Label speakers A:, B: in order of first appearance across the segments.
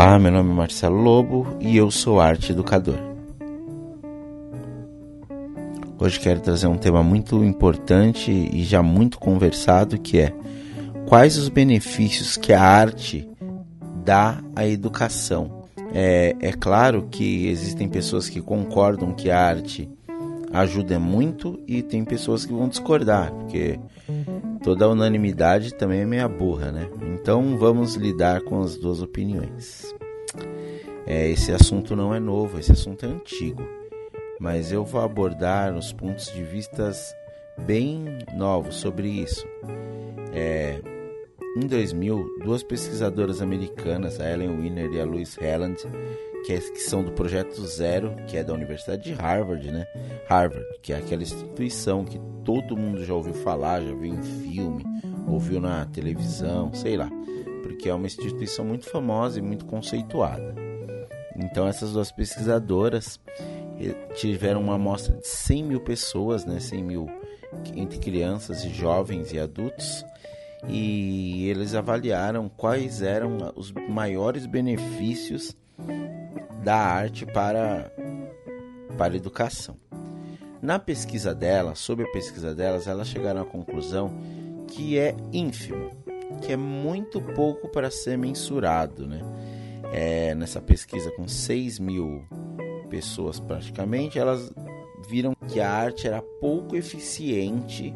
A: Olá, meu nome é Marcelo Lobo e eu sou arte educador. Hoje quero trazer um tema muito importante e já muito conversado que é quais os benefícios que a arte dá à educação. É, é claro que existem pessoas que concordam que a arte ajuda muito e tem pessoas que vão discordar, porque toda unanimidade também é meia burra, né? Então vamos lidar com as duas opiniões. É, esse assunto não é novo, esse assunto é antigo, mas eu vou abordar os pontos de vistas bem novos sobre isso. É, em 2000, duas pesquisadoras americanas, a Ellen Wiener e a Louise Helland, que, é, que, são do Projeto Zero, que é da Universidade de Harvard, né? Harvard, que é aquela instituição que todo mundo já ouviu falar, já viu em filme, ouviu na televisão, sei lá, porque é uma instituição muito famosa e muito conceituada. Então essas duas pesquisadoras eh, tiveram uma amostra de 100 mil pessoas, né? 100 mil entre crianças e jovens e adultos, e eles avaliaram quais eram os maiores benefícios da arte para, para a educação. Na pesquisa dela, sobre a pesquisa delas, elas chegaram à conclusão que é ínfimo, que é muito pouco para ser mensurado. Né? É, nessa pesquisa com 6 mil pessoas praticamente, elas viram que a arte era pouco eficiente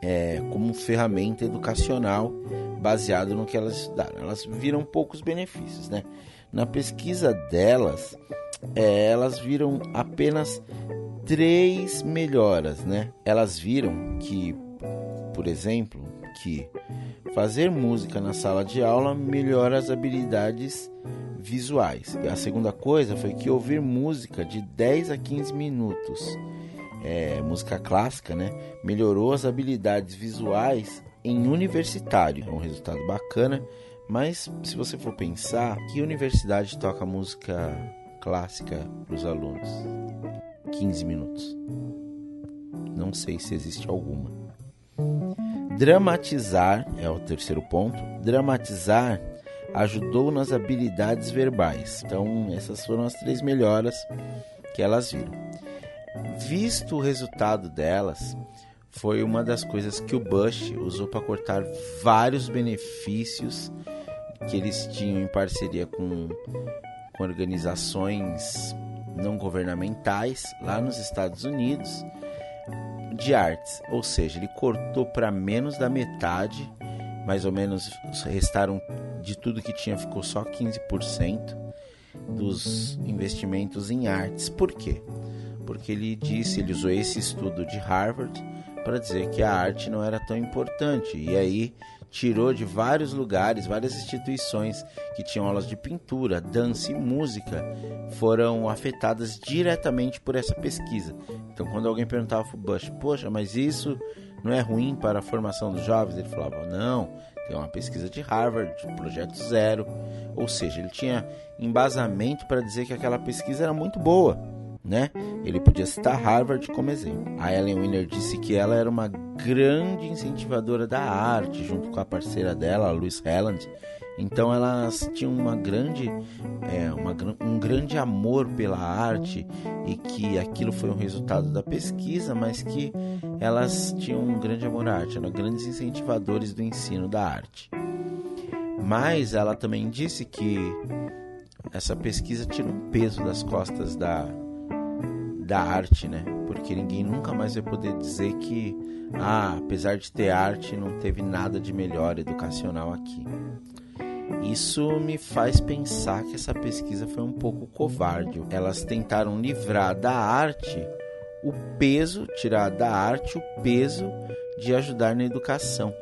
A: é, como ferramenta educacional baseado no que elas estudaram. Elas viram poucos benefícios, né? Na pesquisa delas, é, elas viram apenas três melhoras, né? Elas viram que, por exemplo, que fazer música na sala de aula melhora as habilidades visuais. E a segunda coisa foi que ouvir música de 10 a 15 minutos, é, música clássica, né, melhorou as habilidades visuais em universitário. É um resultado bacana mas se você for pensar, que universidade toca música clássica para os alunos? 15 minutos. Não sei se existe alguma. Dramatizar é o terceiro ponto. Dramatizar ajudou nas habilidades verbais. Então, essas foram as três melhoras que elas viram. Visto o resultado delas, foi uma das coisas que o Bush usou para cortar vários benefícios que eles tinham em parceria com, com organizações não governamentais lá nos Estados Unidos de artes, ou seja, ele cortou para menos da metade, mais ou menos restaram de tudo que tinha ficou só 15% dos investimentos em artes. Por quê? Porque ele disse, ele usou esse estudo de Harvard para dizer que a arte não era tão importante. E aí tirou de vários lugares, várias instituições que tinham aulas de pintura, dança e música foram afetadas diretamente por essa pesquisa. Então, quando alguém perguntava para o Bush, poxa, mas isso não é ruim para a formação dos jovens? Ele falava, não, tem uma pesquisa de Harvard, Projeto Zero. Ou seja, ele tinha embasamento para dizer que aquela pesquisa era muito boa né? Ele podia citar Harvard como exemplo. A Ellen Wiener disse que ela era uma grande incentivadora da arte, junto com a parceira dela, a Louise Helland. Então elas tinham uma grande, é, uma, um grande amor pela arte e que aquilo foi um resultado da pesquisa, mas que elas tinham um grande amor à arte, eram grandes incentivadores do ensino da arte. Mas ela também disse que essa pesquisa tira um peso das costas da, da arte, né? Porque ninguém nunca mais vai poder dizer que, ah, apesar de ter arte, não teve nada de melhor educacional aqui. Isso me faz pensar que essa pesquisa foi um pouco covarde. Elas tentaram livrar da arte o peso, tirar da arte o peso de ajudar na educação.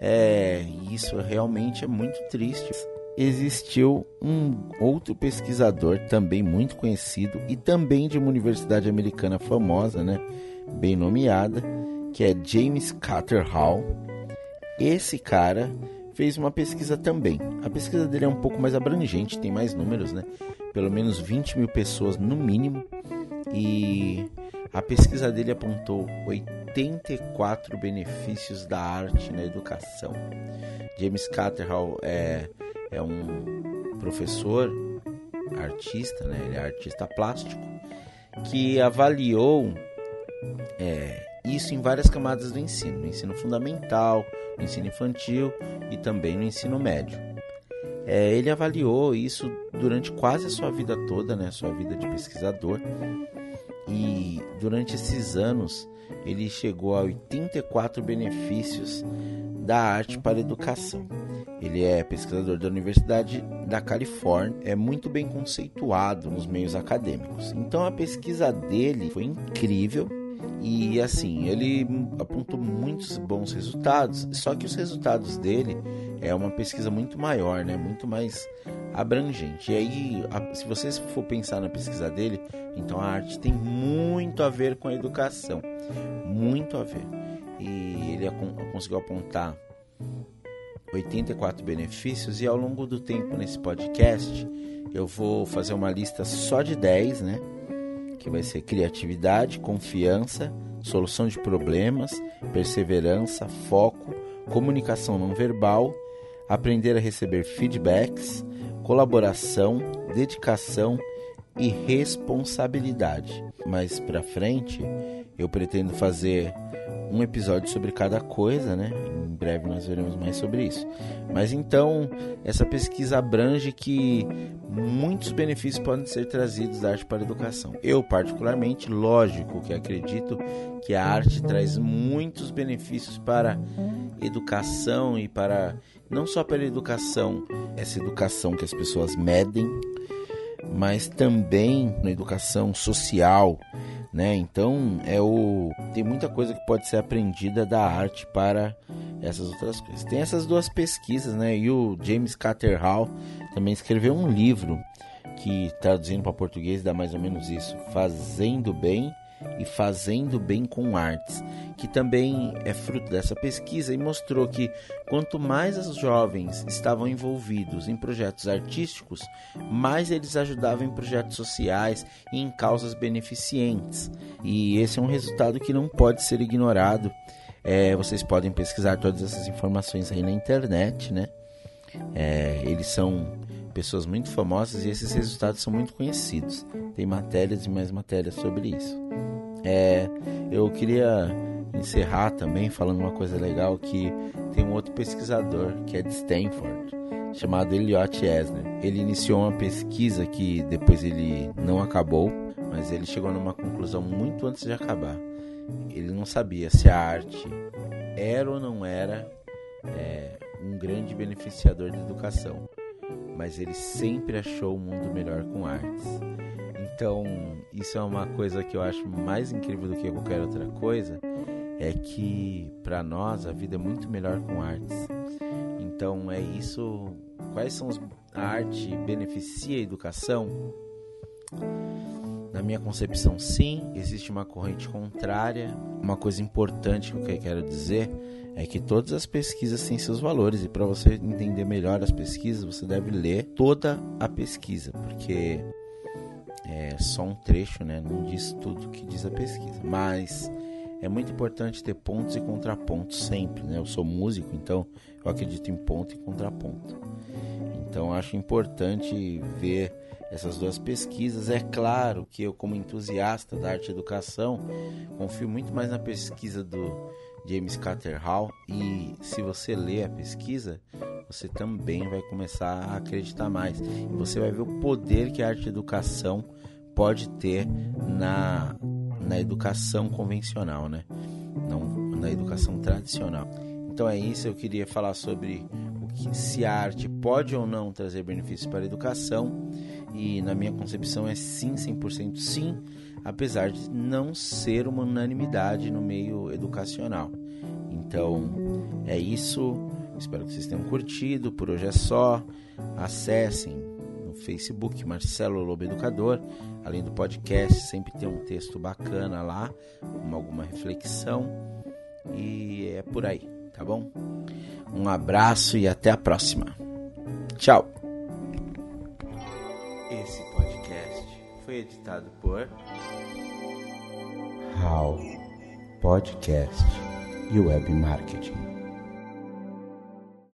A: É, isso realmente é muito triste existiu um outro pesquisador também muito conhecido e também de uma universidade americana famosa, né, bem nomeada, que é James Carter Hall. Esse cara fez uma pesquisa também. A pesquisa dele é um pouco mais abrangente, tem mais números, né? Pelo menos 20 mil pessoas no mínimo. E a pesquisa dele apontou 84 benefícios da arte na educação. James Hall é é um professor, artista, né? Ele é artista plástico, que avaliou é, isso em várias camadas do ensino, no ensino fundamental, no ensino infantil e também no ensino médio. É, ele avaliou isso durante quase a sua vida toda, né, sua vida de pesquisador, e durante esses anos ele chegou a 84 benefícios da arte para a educação. Ele é pesquisador da Universidade da Califórnia, é muito bem conceituado nos meios acadêmicos. Então a pesquisa dele foi incrível e assim, ele apontou muitos bons resultados, só que os resultados dele é uma pesquisa muito maior, né? Muito mais abrangente. E aí, se você for pensar na pesquisa dele, então a arte tem muito a ver com a educação, muito a ver. E ele conseguiu apontar 84 benefícios e ao longo do tempo nesse podcast eu vou fazer uma lista só de 10, né? Que vai ser criatividade, confiança, solução de problemas, perseverança, foco, comunicação não verbal, aprender a receber feedbacks, colaboração, dedicação e responsabilidade. Mais para frente, eu pretendo fazer um episódio sobre cada coisa, né? Em breve nós veremos mais sobre isso. Mas então, essa pesquisa abrange que muitos benefícios podem ser trazidos da arte para a educação. Eu, particularmente, lógico que acredito que a arte traz muitos benefícios para a educação e para não só para a educação, essa educação que as pessoas medem, mas também na educação social, né? Então é o tem muita coisa que pode ser aprendida da arte para essas outras coisas. Tem essas duas pesquisas, né? E o James Catterhall também escreveu um livro que traduzindo para português dá mais ou menos isso, Fazendo Bem e Fazendo Bem com Artes, que também é fruto dessa pesquisa e mostrou que quanto mais os jovens estavam envolvidos em projetos artísticos, mais eles ajudavam em projetos sociais e em causas beneficentes. E esse é um resultado que não pode ser ignorado. É, vocês podem pesquisar todas essas informações aí na internet, né? É, eles são pessoas muito famosas e esses resultados são muito conhecidos. Tem matérias e mais matérias sobre isso. É, eu queria encerrar também falando uma coisa legal que tem um outro pesquisador que é de Stanford chamado Elliot Esner. Ele iniciou uma pesquisa que depois ele não acabou, mas ele chegou numa conclusão muito antes de acabar. Ele não sabia se a arte era ou não era é, um grande beneficiador da educação, mas ele sempre achou o mundo melhor com artes. Então, isso é uma coisa que eu acho mais incrível do que qualquer outra coisa, é que para nós a vida é muito melhor com artes. Então, é isso. Quais são os a arte beneficia a educação? Na minha concepção, sim, existe uma corrente contrária. Uma coisa importante que eu quero dizer é que todas as pesquisas têm seus valores e para você entender melhor as pesquisas, você deve ler toda a pesquisa, porque é só um trecho, né? Não diz tudo que diz a pesquisa, mas é muito importante ter pontos e contrapontos sempre, né? Eu sou músico, então eu acredito em ponto e contraponto. Então acho importante ver essas duas pesquisas. É claro que eu, como entusiasta da arte e educação, confio muito mais na pesquisa do James Catterhall e se você ler a pesquisa, você também vai começar a acreditar mais. E você vai ver o poder que a arte e educação pode ter na, na educação convencional, né? Não na educação tradicional. Então é isso, eu queria falar sobre o que se a arte pode ou não trazer benefícios para a educação e na minha concepção é sim, 100% sim, apesar de não ser uma unanimidade no meio educacional. Então é isso. Espero que vocês tenham curtido. Por hoje é só. Acessem Facebook Marcelo Lobo Educador. Além do podcast, sempre tem um texto bacana lá, com alguma reflexão. E é por aí, tá bom? Um abraço e até a próxima. Tchau. Esse podcast foi editado por How Podcast e Web Marketing.